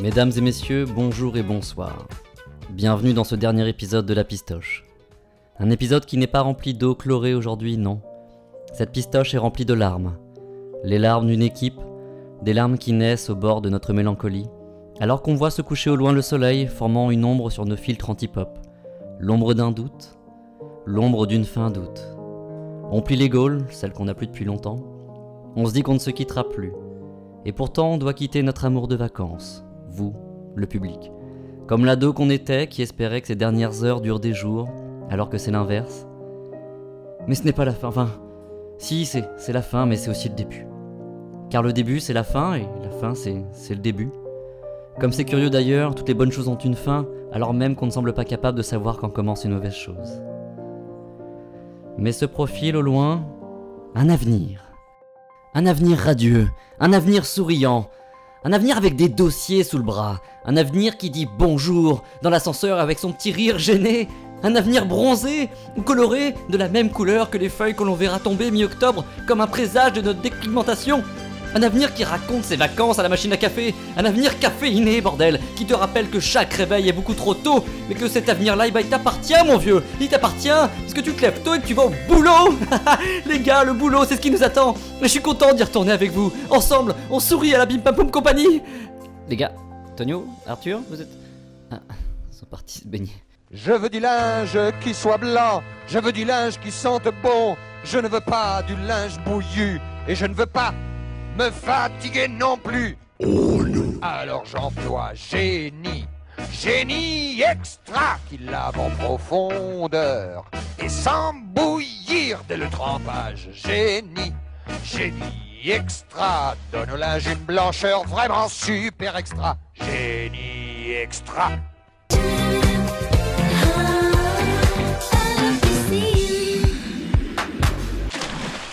Mesdames et messieurs, bonjour et bonsoir. Bienvenue dans ce dernier épisode de La Pistoche. Un épisode qui n'est pas rempli d'eau chlorée aujourd'hui, non. Cette pistoche est remplie de larmes. Les larmes d'une équipe, des larmes qui naissent au bord de notre mélancolie, alors qu'on voit se coucher au loin le soleil formant une ombre sur nos filtres anti-pop. L'ombre d'un doute, l'ombre d'une fin d'août. On plie les gaules, celles qu'on n'a plus depuis longtemps. On se dit qu'on ne se quittera plus. Et pourtant, on doit quitter notre amour de vacances, vous, le public. Comme l'ado qu'on était qui espérait que ces dernières heures durent des jours, alors que c'est l'inverse. Mais ce n'est pas la fin, enfin, si, c'est, c'est la fin, mais c'est aussi le début. Car le début, c'est la fin, et la fin, c'est, le début. Comme c'est curieux d'ailleurs, toutes les bonnes choses ont une fin, alors même qu'on ne semble pas capable de savoir quand commence une mauvaise chose. Mais se profile au loin un avenir. Un avenir radieux, un avenir souriant, un avenir avec des dossiers sous le bras, un avenir qui dit bonjour dans l'ascenseur avec son petit rire gêné, un avenir bronzé ou coloré de la même couleur que les feuilles que l'on verra tomber mi-octobre comme un présage de notre déclimentation. Un avenir qui raconte ses vacances à la machine à café, un avenir caféiné, bordel, qui te rappelle que chaque réveil est beaucoup trop tôt, mais que cet avenir-là, il t'appartient, mon vieux, il t'appartient, parce que tu te lèves tôt et que tu vas au boulot. Les gars, le boulot, c'est ce qui nous attend, et je suis content d'y retourner avec vous, ensemble, on sourit à la Bim Pam Poum Compagnie. Les gars, Tonio, Arthur, vous êtes... Ah, ils sont partis se baigner. Je veux du linge qui soit blanc, je veux du linge qui sente bon, je ne veux pas du linge bouillu, et je ne veux pas me fatiguer non plus. Oh non Alors j'emploie génie, génie extra qui lave en profondeur, et sans bouillir dès le trempage. Génie, génie extra, donne au linge une blancheur vraiment super extra. Génie extra.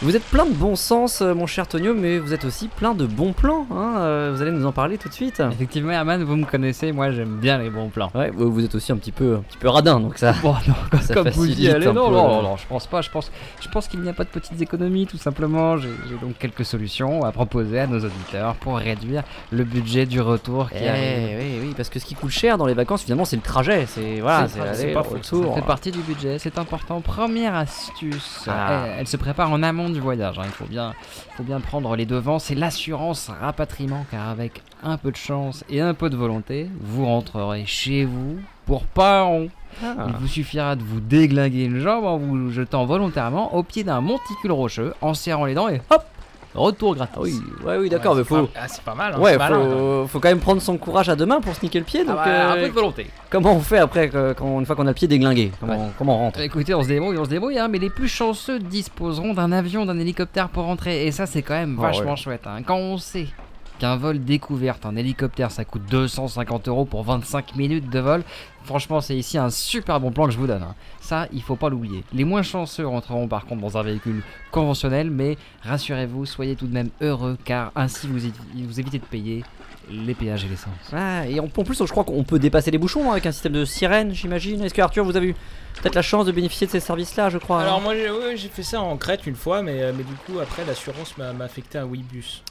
Vous êtes plein de bon sens, euh, mon cher Tonio, mais vous êtes aussi plein de bons plans. Hein euh, vous allez nous en parler tout de suite. Effectivement, Herman, vous me connaissez, moi j'aime bien les bons plans. Ouais, vous êtes aussi un petit peu, un petit peu radin, donc ça. Bon, non, comme, Ça comme vous y allez, non, peu, non, euh. non, je pense pas. Je pense, je pense qu'il n'y a pas de petites économies, tout simplement. J'ai donc quelques solutions à proposer à nos auditeurs pour réduire le budget du retour qui Eh, oui, oui, parce que ce qui coûte cher dans les vacances, finalement, c'est le trajet. C'est voilà, C'est pas- retour. Ça fait partie du budget, c'est important. Première astuce, Ah. elle, elle se prépare en amont du voyage. hein. Il faut bien, faut bien prendre les devants. C'est l'assurance rapatriement, car avec un peu de chance et un peu de volonté, vous rentrerez chez vous pour pas un rond. Ah. Il vous suffira de vous déglinguer une jambe en vous jetant volontairement au pied d'un monticule rocheux, en serrant les dents et hop, retour gratis. Ah oui, ouais, oui, d'accord, mais faut. pas- ah, c'est pas mal. Hein, Ouais, c'est malin, hein. faut, quand même prendre son courage à deux mains pour se niquer le pied. Donc, Ah bah, un euh, peu de volonté. comment on fait après, que- quand, une fois qu'on a le pied déglingué? Comment, Ouais. comment on rentre? Écoutez, on se débrouille, on se débrouille, hein, mais les plus chanceux disposeront d'un avion, d'un hélicoptère pour rentrer. Et ça, c'est quand même vachement chouette. hein. Quand on sait qu'un vol découverte, un hélicoptère, ça coûte 250 euros pour 25 minutes de vol, franchement, c'est ici un super bon plan que je vous donne. hein. Ça, il faut pas l'oublier. Les moins chanceux rentreront par contre dans un véhicule conventionnel, mais rassurez-vous, soyez tout de même heureux, car ainsi vous, évi- vous évitez de payer les péages et l'essence. Ah, et en, en plus, je crois qu'on peut dépasser les bouchons hein, avec un système de sirène, j'imagine. Est-ce que Arthur, vous avez eu peut-être la chance de bénéficier de ces services-là, je crois Alors hein moi j'ai ouais, fait ça en Crète une fois, mais, euh, mais du coup après l'assurance m'a affecté un Webus.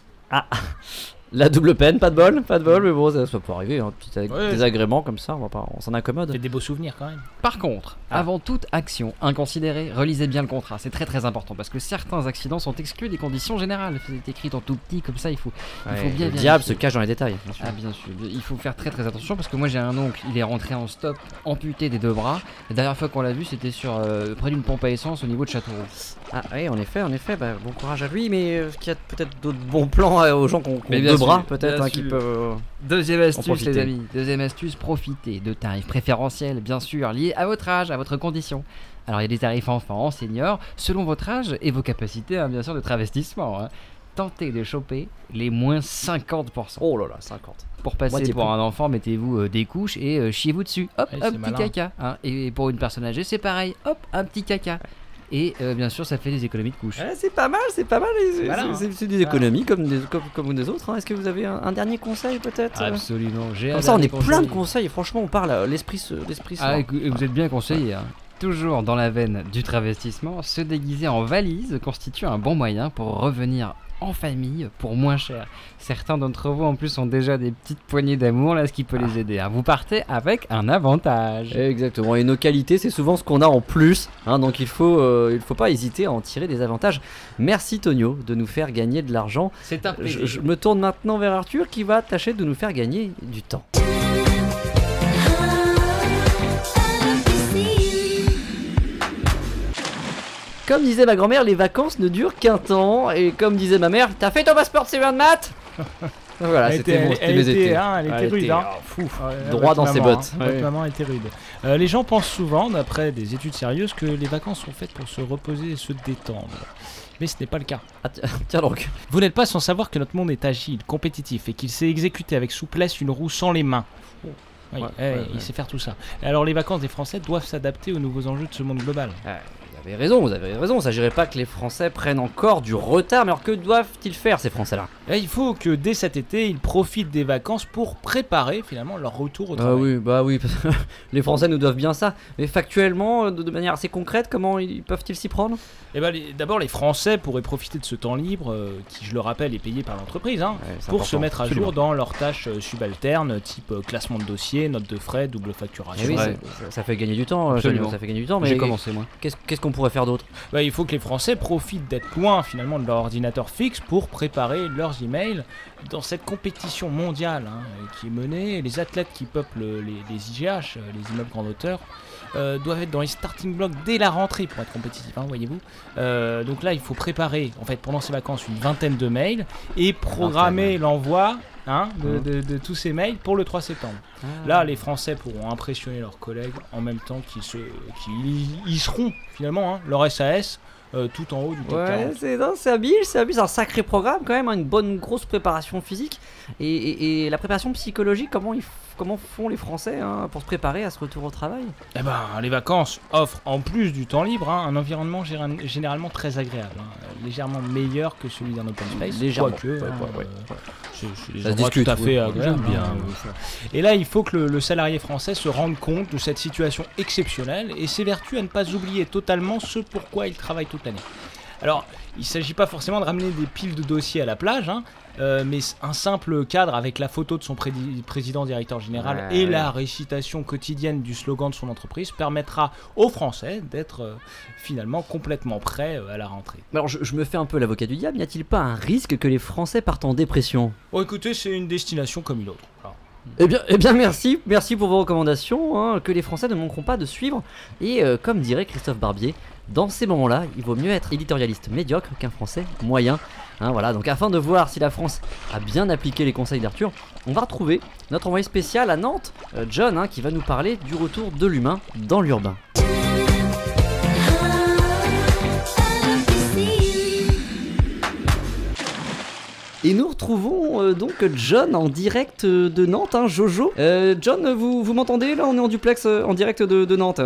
La double peine, pas de bol, pas de bol, mais bon, ça, ça peut arriver, hein, petit ag- Ouais. désagrément comme ça, on, va pas, on s'en accommode. Fait des beaux souvenirs quand même. Par contre, Ah. avant toute action inconsidérée, relisez bien le contrat. C'est très très important parce que certains accidents sont exclus des conditions générales. C'est écrit en tout petit comme ça, il faut, il faut Ouais, bien le vérifier. diable se cache dans les détails. bien sûr. Ah bien sûr, il faut faire très très attention parce que moi j'ai un oncle, il est rentré en stop, amputé des deux bras. La dernière fois qu'on l'a vu, c'était sur euh, près d'une pompe à essence au niveau de Châteauroux. Ah oui, en effet, en effet, bah, bon courage à lui, mais euh, qu'il y a peut-être d'autres bons plans euh, aux gens qui bras, peut-être, hein, qui euh, Deuxième astuce profiter. les amis, deuxième astuce, profitez de tarifs préférentiels bien sûr liés à votre âge, à votre condition. Alors il y a des tarifs enfants, seniors, selon votre âge et vos capacités hein, bien sûr de travestissement. hein. Tentez de choper les moins 50%. Oh là là, 50. Pour passer pour un enfant, mettez-vous euh, des couches et euh, chiez-vous dessus. Hop, un petit malin. caca. hein. Et pour une personne âgée, c'est pareil. Hop, un petit caca. Et euh, bien sûr, ça fait des économies de couches. Ouais, c'est pas mal, c'est pas mal. C'est Voilà, hein. des économies comme, des, comme, comme des autres. hein. Est-ce que vous avez un, un dernier conseil peut-être? Absolument. J'ai Comme ça, on est plein de conseil. conseils. Franchement, on parle euh, l'esprit, l'esprit. Ah, écou- vous êtes bien conseillé. hein. Toujours dans la veine du travestissement, se déguiser en valise constitue un bon moyen pour revenir en famille pour moins cher. Certains d'entre vous en plus ont déjà des petites poignées d'amour là, ce qui peut les aider. hein. Vous partez avec un avantage. Exactement. Et nos qualités, c'est souvent ce qu'on a en plus. hein, donc il faut, euh, il faut pas hésiter à en tirer des avantages. Merci Tonio de nous faire gagner de l'argent. C'est un Je, je me tourne maintenant vers Arthur qui va tâcher de nous faire gagner du temps. Comme disait ma grand-mère, les vacances ne durent qu'un temps. Et comme disait ma mère, t'as fait ton passeport C1 de maths Voilà, c'était bon, c'était mes était, étés. hein, elle était Elle rude, était, hein. oh, fou. Ouais, Droit dans ses bottes. hein. Ouais. Maman était rude. Euh, les gens pensent souvent, d'après des études sérieuses, que les vacances sont faites pour se reposer et se détendre. Mais ce n'est pas le cas. Ah, tiens- donc. Vous n'êtes pas sans savoir que notre monde est agile, compétitif et qu'il sait exécuter avec souplesse une roue sans les mains. Oui, Ouais, eh, il sait faire tout ça. Alors les vacances des Français doivent s'adapter aux nouveaux enjeux de ce monde global. Vous avez raison, vous avez raison. Il s'agirait pas que les Français prennent encore du retard. Mais alors que doivent-ils faire ces Français-là? Et il faut que dès cet été, ils profitent des vacances pour préparer finalement leur retour au Ah travail. oui, bah oui, parce que les Français nous doivent bien ça. Mais factuellement, euh, de, manière assez concrète, comment ils peuvent-ils s'y prendre? Eh ben, d'abord, les Français pourraient profiter de ce temps libre, euh, qui, je le rappelle, est payé par l'entreprise, hein, Ouais, pour se mettre à absolument. jour dans leurs tâches euh, subalternes, type classement de dossier, note de frais, double facturation. Eh oui, vrai. c'est- ça, ça fait gagner du temps, Absolument. Ça fait gagner du temps. Mais J'ai commencé moi. qu'est-ce qu'est-ce qu'on pourrait faire d'autre Bah, il faut que les Français profitent d'être loin finalement de leur ordinateur fixe pour préparer leurs emails dans cette compétition mondiale hein, qui est menée. Les athlètes qui peuplent les, les IGH, euh, les immeubles grande hauteur, euh, doivent être dans les starting blocks dès la rentrée pour être compétitifs, hein, voyez-vous. Euh, donc là, il faut préparer en fait pendant ces vacances une vingtaine de mails et programmer l'envoi hein, de, Mhm. de- de tous ces mails pour le 3 septembre. Là, les Français pourront impressionner leurs collègues en même temps qu'ils se, y seront finalement, hein, leur SAS, euh, tout en haut du Ouais, 40. c'est habile, c'est habile, c'est un sacré programme quand même, hein, une bonne grosse préparation physique et, et- et la préparation psychologique. Comment ils f- comment font les Français hein, pour se préparer à ce retour au travail Eh ben, les vacances offrent en plus du temps libre hein, un environnement généralement très agréable, hein, légèrement meilleur que celui d'un open space. Légèrement. quoique, Ouais, hein, ouais, ouais, euh, Ça discute, tout à fait bien, hein, euh, Et là, il faut que le, le salarié français se rende compte de cette situation exceptionnelle et s'évertue à ne pas oublier totalement ce pourquoi il travaille toute l'année. Alors, il ne s'agit pas forcément de ramener des piles de dossiers à la plage, hein, euh, mais un simple cadre avec la photo de son président directeur général Ouais, et ouais. la récitation quotidienne du slogan de son entreprise permettra aux Français d'être euh, finalement complètement prêts euh, à la rentrée. Alors je, je me fais un peu l'avocat du diable, n'y a-t-il pas un risque que les Français partent en dépression? Bon, écoutez, c'est une destination comme une autre. Alors, Eh bien, eh bien merci, merci pour vos recommandations, hein, que les Français ne manqueront pas de suivre. Et euh, comme dirait Christophe Barbier, dans ces moments-là, il vaut mieux être éditorialiste médiocre qu'un Français moyen. Hein, voilà, donc afin de voir si la France a bien appliqué les conseils d'Arthur, on va retrouver notre envoyé spécial à Nantes, euh, John, hein, qui va nous parler du retour de l'humain dans l'urbain. Et nous retrouvons euh, donc John en direct euh, de Nantes, hein, Jojo. John, vous, m'entendez Là, on est en duplex en direct de Nantes.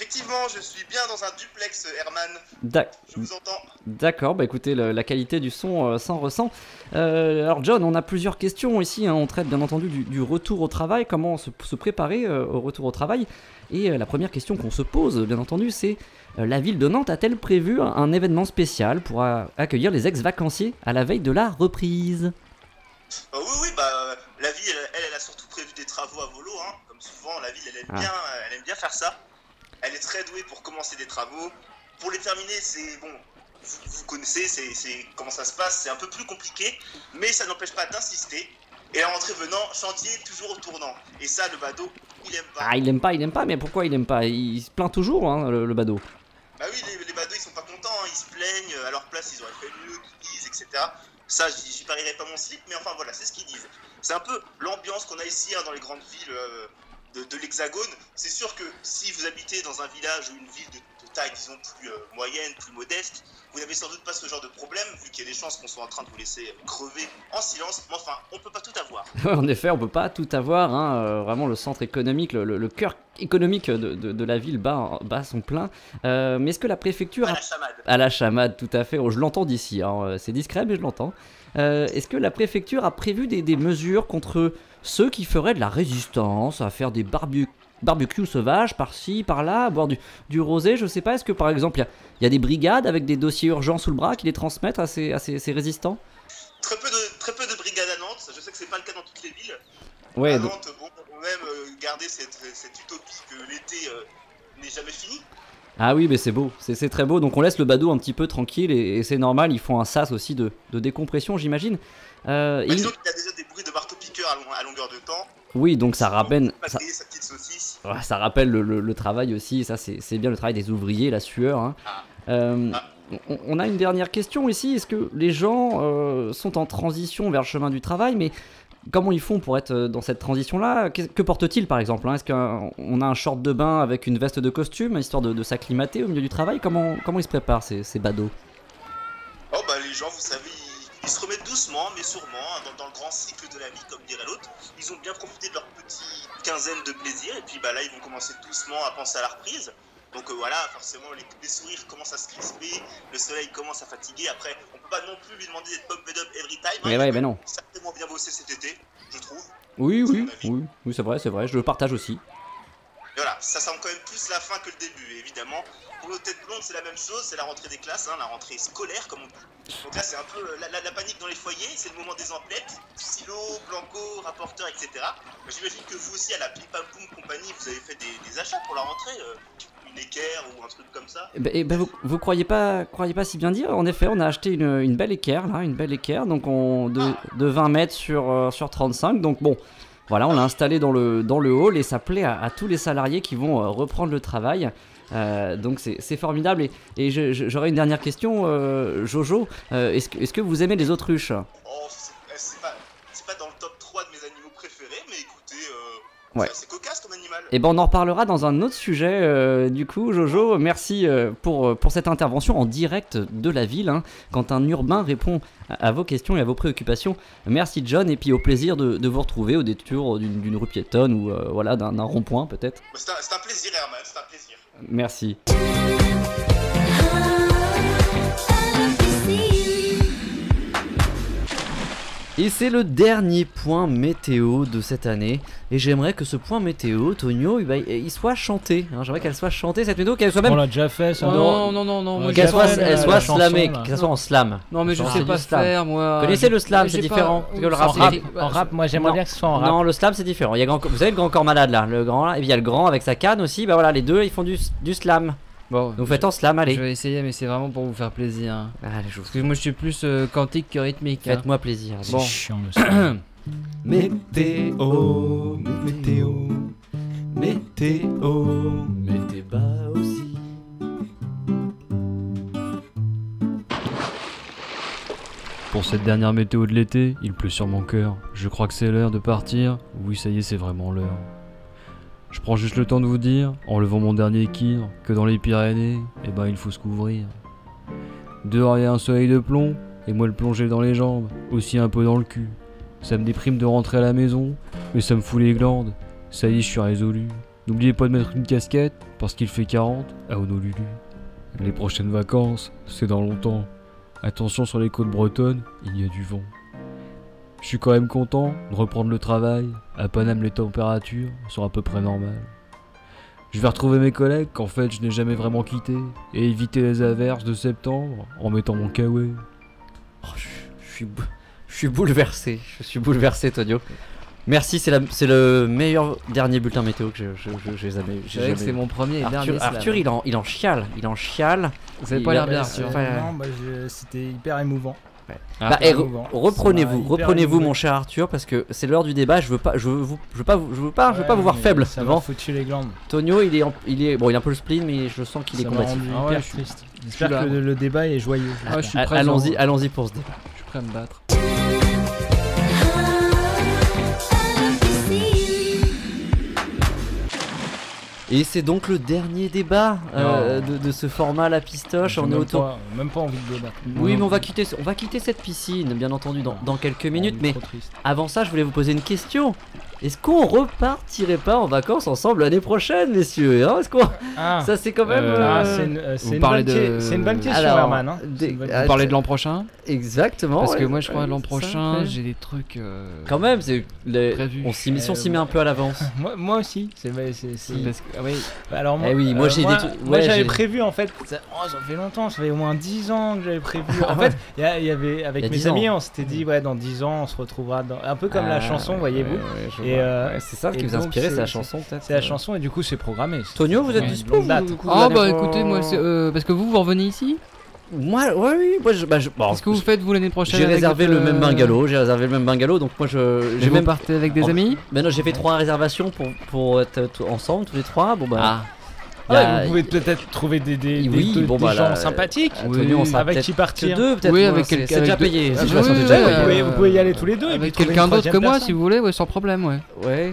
Effectivement, je suis bien dans un duplex, Herman. Je vous entends. D'accord, bah écoutez, le- la qualité du son euh, s'en ressent. Euh, alors John, on a plusieurs questions ici, hein. on traite bien entendu du, du retour au travail, comment se, se préparer euh, au retour au travail. Et la première question qu'on se pose, bien entendu, c'est la ville de Nantes a-t-elle prévu un, un événement spécial pour accueillir les ex-vacanciers à la veille de la reprise? Oui, oui, bah, la ville, elle, elle a surtout prévu des travaux à volo, hein. Comme souvent, la ville, elle aime, Ah. bien, elle aime bien faire ça. Elle est très douée pour commencer des travaux. Pour les terminer, c'est bon. Vous, vous connaissez, c'est c'est- comment ça se passe. C'est un peu plus compliqué, mais ça n'empêche pas d'insister. Et la rentrée venant, chantier toujours au tournant. Et ça, le badaud, il aime pas. Ah, il aime pas, il aime pas, mais pourquoi il aime pas? Il se plaint toujours, hein, le, le badaud. Bah oui, les, les badauds ils sont pas contents, hein, ils se plaignent, à leur place ils auraient fait mieux, qu'ils disent, etc. Ça, j'y parierais pas mon slip, mais enfin voilà, c'est ce qu'ils disent. C'est un peu l'ambiance qu'on a ici hein, dans les grandes villes, euh, de, de l'Hexagone. C'est sûr que si vous habitez dans un village ou une ville de, de taille, disons, plus euh, moyenne, plus modeste, vous n'avez sans doute pas ce genre de problème, vu qu'il y a des chances qu'on soit en train de vous laisser crever en silence. Mais enfin, on peut pas tout avoir. en effet, on peut pas tout avoir. hein, euh, vraiment, le centre économique, le, le- le cœur économique de, de- de la ville bat, bat son plein. Euh, mais est-ce que la préfecture À la chamade. À la chamade, tout à fait. Oh, je l'entends d'ici. hein, euh, C'est discret, mais je l'entends. Euh, Est-ce que la préfecture a prévu des, des mesures contre ceux qui feraient de la résistance, à faire des barbecues sauvages par-ci, par-là, boire du, du rosé Je sais pas. Est-ce que par exemple, il y a- il y, a des brigades avec des dossiers urgents sous le bras qui les transmettent à ces, à ces- ces résistants? Très peu, de, très peu de brigades à Nantes. Je sais que c'est pas le cas dans toutes les villes. Ouais, à donc- Nantes, bon, on aime euh, garder cette, cette utopie que l'été euh, n'est jamais fini. Ah oui, mais c'est beau, c'est c'est très beau. Donc on laisse le badaud un petit peu tranquille et, et c'est normal. Ils font un sas aussi de, de décompression, j'imagine. Euh, Bah, qu'il y a déjà des bruits de à, long- à longueur de temps. oui, donc ça rappelle, ça. Ouais, rappelle le, le- le travail aussi, ça c'est bien le travail des ouvriers, la sueur. hein. Ah. Euh, Ah. on, on a une dernière question ici, est-ce que les gens euh, sont en transition vers le chemin du travail, mais comment ils font pour être euh, dans cette transition-là? Que portent-ils par exemple hein? Est-ce qu'on a un short de bain avec une veste de costume, histoire de, de s'acclimater au milieu du travail? Comment, comment ils se préparent ces, ces badauds? Oh bah les gens, vous savez, ils, se remettent doucement, mais sûrement, hein, dans, dans le grand cycle de la vie, comme dirait l'autre. Ils ont bien profité de leur petite quinzaine de plaisir, et puis bah là, ils vont commencer doucement à penser à la reprise. Donc euh, voilà, forcément, les, les sourires commencent à se crisper, le soleil commence à fatiguer. Après, on peut pas non plus lui demander d'être pumped up every time. hein, Mais il ouais, mais non. certainement bien bossé cet été, je trouve. Oui, oui, oui, oui c'est vrai, c'est vrai, je le partage aussi. Et voilà, ça semble quand même plus la fin que le début, évidemment. Pour nos têtes blondes, c'est la même chose, c'est la rentrée des classes, hein, la rentrée scolaire, comme on dit. Donc là, c'est un peu euh, la, la- la panique dans les foyers, c'est le moment des emplettes, silo, blanco, rapporteur, etc. J'imagine que vous aussi, à la Pim Pam Poum compagnie, vous avez fait des, des achats pour la rentrée, euh, une équerre ou un truc comme ça. Eh ben, eh ben, vous, vous croyez pas, croyez pas si bien dire En effet, on a acheté une, une belle équerre là, une belle équerre, donc on, de, de 20 mètres sur, euh, sur 35. Donc bon, voilà, on l'a installé dans le, dans le hall et ça plaît à, à tous les salariés qui vont euh, reprendre le travail. Euh, donc c'est formidable. Et, et j'aurais une dernière question, euh, Jojo. Euh, Est-ce que, est-ce que vous aimez les autruches? Oh, c'est eh, pas, pas dans le top 3 de mes animaux préférés, mais écoutez, euh, Ouais. c'est animal. Eh ben on en reparlera dans un autre sujet. euh, du coup, Jojo, merci euh, pour, euh, pour cette intervention en direct de la ville. hein, quand un urbain répond à, à vos questions et à vos préoccupations. Merci John, et puis au plaisir de, de vous retrouver au détour d'une rue piétonne ou euh, voilà d'un rond-point peut-être. C'est un, c'est un plaisir, Herman, c'est un plaisir. Merci. Et c'est le dernier point météo de cette année. Et j'aimerais que ce point météo, Tonio, il soit chanté. hein. J'aimerais qu'elle soit chantée cette météo, qu'elle soit même On l'a déjà fait, ça. Non, non, non, non, moi Ouais, j'ai Qu'elle soit, elle la- soit slamée, qu'elle soit en slam. Non, mais je sais pas faire, moi. Connaissez le slam, c'est différent. Le En rap, En rap, en rap, moi j'aimerais Non. bien que ce soit en rap. Non, le slam c'est différent. Il y a grand- Vous savez le grand corps malade là, le grand là, et puis il y a le grand avec sa canne aussi. Bah voilà, les deux ils font du, du slam. Bon, Donc vous faites en slam, je allez. vais essayer, mais c'est vraiment pour vous faire plaisir. hein. Allez, je vous Parce que moi je suis plus euh, quantique que rythmique. hein. Faites-moi plaisir. C'est Bon. chiant le son. Météo, météo, météo, Mettez bas aussi. Pour cette dernière météo de l'été, il pleut sur mon cœur. Je crois que c'est l'heure de partir. Oui, ça y est, c'est vraiment l'heure. Je prends juste le temps de vous dire, en levant mon dernier kir, que dans les Pyrénées, eh ben il faut se couvrir. Dehors il y a un soleil de plomb, et moi le plonger dans les jambes, aussi un peu dans le cul. Ça me déprime de rentrer à la maison, mais ça me fout les glandes. Ça y est, je suis résolu. N'oubliez pas de mettre une casquette, parce qu'il fait 40 à Honolulu. Les prochaines vacances, c'est dans longtemps. Attention sur les côtes bretonnes, il y a du vent. Je suis quand même content de reprendre le travail. À Paname, les températures sont à peu près normales. Je vais retrouver mes collègues qu'en fait je n'ai jamais vraiment quitté et éviter les averses de septembre en mettant mon kawaii. Oh, je, je suis, bou- je suis bouleversé. Je suis bouleversé, Tonio. Merci, c'est le meilleur dernier bulletin météo que j'ai jamais, j'ai C'est eu. mon premier et Arthur, dernier slam. Arthur, il en, il en chiale, il en chiale. Vous avez pas l'air bien, enfin, non, bah, je- c'était hyper émouvant. Bah, et re- émouvant. reprenez-vous, reprenez-vous, mon cher Arthur, parce que c'est l'heure du débat. Je veux pas, je veux, vous- je veux pas, vous- je veux pas, je veux pas vous voir faible Ça m'a devant. foutu les glandes. Tonio, il est, en- il est, bon, il est un peu le spleen, mais je sens qu'il est combatif. Ah ouais, J'espère que le, le débat est joyeux. Ah, je suis A- présent. Allons-y, allons-y pour ce débat. Je suis prêt à me battre. Et c'est donc le dernier débat euh, de, de ce format la pistoche. On est même autour. pas, même pas envie de débattre. Oui, mais on va quitter, on va quitter cette piscine, bien entendu, dans, dans quelques minutes. Mais avant ça, je voulais vous poser une question. Est-ce qu'on repartirait pas en vacances ensemble l'année prochaine, messieurs hein Est-ce qu'on Ah, ça c'est quand même Euh, ah, euh, c'est une, bonne, de- que- c'est une bonne question, Alors, Herman. Hein. des- bonne ah, Vous parlez de l'an prochain exactement. Parce que ouais, moi je crois ouais, l'an prochain j'ai des trucs. euh, Quand même, c'est les- Prévu. on s'y met, si on Euh, s'y met un peu à l'avance. Moi, moi aussi. C'est, c'est, c'est- parce que- ah oui. Alors moi, Eh oui, moi, euh, j'ai des trucs- moi, ouais, j'avais j'ai- prévu en fait. Ça, oh, ça fait longtemps, ça fait au moins 10 ans que j'avais prévu. En fait, il y, y avait avec mes 10 amis, on s'était dit ouais, dans 10 ans, on se retrouvera un peu comme Ah, la chanson, voyez-vous. Et, euh, Ouais, c'est ça ce qui vous inspirait, c'est la chanson peut-être. C'est la euh. chanson et du coup c'est programmé. Tonio, vous êtes Ouais, dispo longue vous, date. du coup, Ah bah écoutez, moi c'est. euh, parce que vous, vous revenez ici? Moi, ouais, oui, moi je. Bah, je bon, Qu'est-ce que vous faites vous l'année prochaine J'ai réservé le même euh, bungalow, j'ai réservé le même bungalow, donc moi je. J'ai vous même. partez avec des en- amis? Mais non, j'ai fait trois réservations pour, pour être ensemble, tous les trois. Bon bah. Ah, il y a- Ouais, vous pouvez peut-être trouver des, des, des- Oui, des- bon, des bah, gens là, sympathiques. Antonio, on sera avec qui partir. deux, peut-être. Oui, avec c'est- quelqu'un- C'est déjà payé. Ah, oui, oui, oui, vous, payé. pouvez, euh, vous pouvez y aller tous les deux. avec quelqu'un d'autre que moi si vous voulez, ouais, sans problème, ouais. Ouais.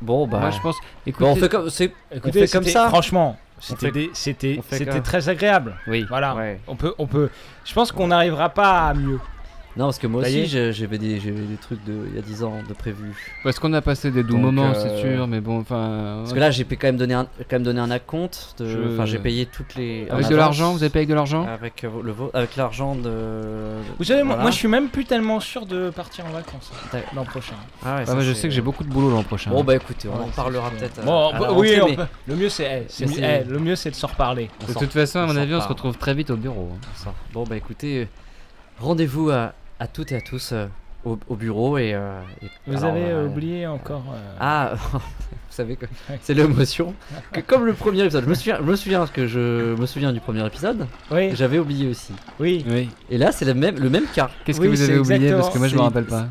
Bon bah. Moi je pense. Écoutez, Bon, on fait comme. Écoutez, fait comme ça. Franchement, c'était on très agréable. Oui. Voilà. Ouais. On peut, on peut. Je pense qu'on n'arrivera pas à mieux. Non, parce que moi aussi j'ai- j'avais des, j'avais des trucs de il y a 10 ans de prévu. Parce qu'on a passé des doux Donc, moments, euh, c'est sûr, mais bon, enfin. Parce que là j'ai payé quand même donné un, quand même donné un acompte. de- Je- Enfin j'ai payé toutes les. en Avec de avance. l'argent, vous avez payé avec de l'argent Avec euh, le vo- avec l'argent de. Vous savez, moi, Voilà. moi, je suis même plus tellement sûr de partir en vacances hein, l'an prochain. Ah ouais, Ah ça, bah, je c'est- sais que j'ai beaucoup de boulot l'an prochain. Bon bah écoutez, on Ouais, en parlera peut-être. euh, Bon, à bah, la oui, rentrée, on mais peut- le mieux c'est, eh, c'est Mais mieux- c'est- eh, le mieux c'est de se reparler. on de s'en- toute façon, à on mon s'en avis, on se retrouve très vite au bureau. hein. on s'en- Bon bah écoutez, euh, rendez-vous à, à toutes et à tous euh, au, au bureau et. euh, et- Vous alors, avez euh, oublié encore. euh, Ah, vous savez que c'est l'émotion. Que comme le premier épisode, je me souviens, je me souviens que je me souviens du premier épisode. Oui, J'avais oublié aussi. oui. Oui. Et là, c'est le même, le même cas. Qu'est-ce Oui, que vous avez oublié? Exactement- Parce que moi je me rappelle pas.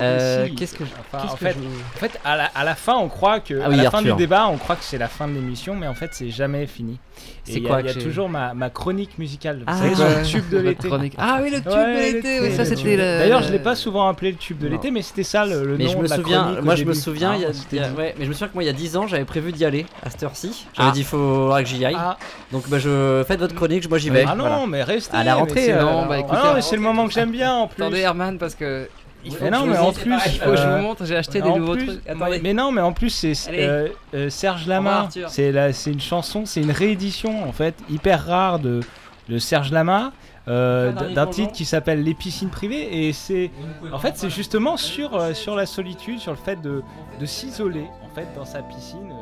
Euh, Si. Qu'est-ce que je. Enfin, en que fait, je- En fait, à la, à la fin, on croit que. Ah à oui, la fin du débat, on croit que c'est la fin de l'émission, mais en fait, c'est jamais fini. C'est Et il y a- quoi Il y a, toujours ma, ma chronique musicale. Vous Ah, savez, sur ouais. le tube de l'été. chronique. Ah oui, le tube Ouais, de l'été, oui, ça c'était le. D'ailleurs, je l'ai pas souvent appelé le tube de l'été, mais c'était ça le, le Mais nom je me de la souviens, chronique moi je me souviens, Ah, y a- ouais, mais je me souviens que moi il y a 10 ans j'avais prévu d'y aller à cette heure-ci. J'avais Ah. dit il faudra que j'y aille. Ah, Donc bah je faites votre chronique, moi j'y vais. ah non, mais restez. À la rentrée, euh, Non, bah Ah écoutez. non, mais c'est le moment que j'aime bien en plus. Attendez, Herman, parce que. Il faut Mais non, mais en plus, il faut que je euh, vous montre, j'ai acheté des nouveaux plus- trucs. Attendez. Mais non, mais en plus, c'est euh, euh, Serge Lama. C'est la- c'est une chanson, c'est une réédition en fait hyper rare de, de Serge Lama. euh, d'un titre qui s'appelle Les piscines privées et c'est en fait c'est justement sur, euh, sur la solitude sur le fait de, de s'isoler en fait dans sa piscine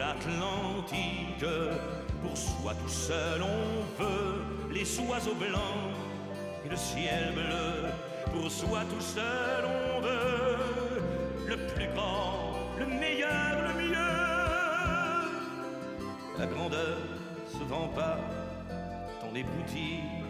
l'Atlantique. Pour soi tout seul, on veut les oiseaux blancs et le ciel bleu. Pour soi tout seul, on veut le plus grand, le meilleur, le mieux. La grandeur se vend pas dans les boutiques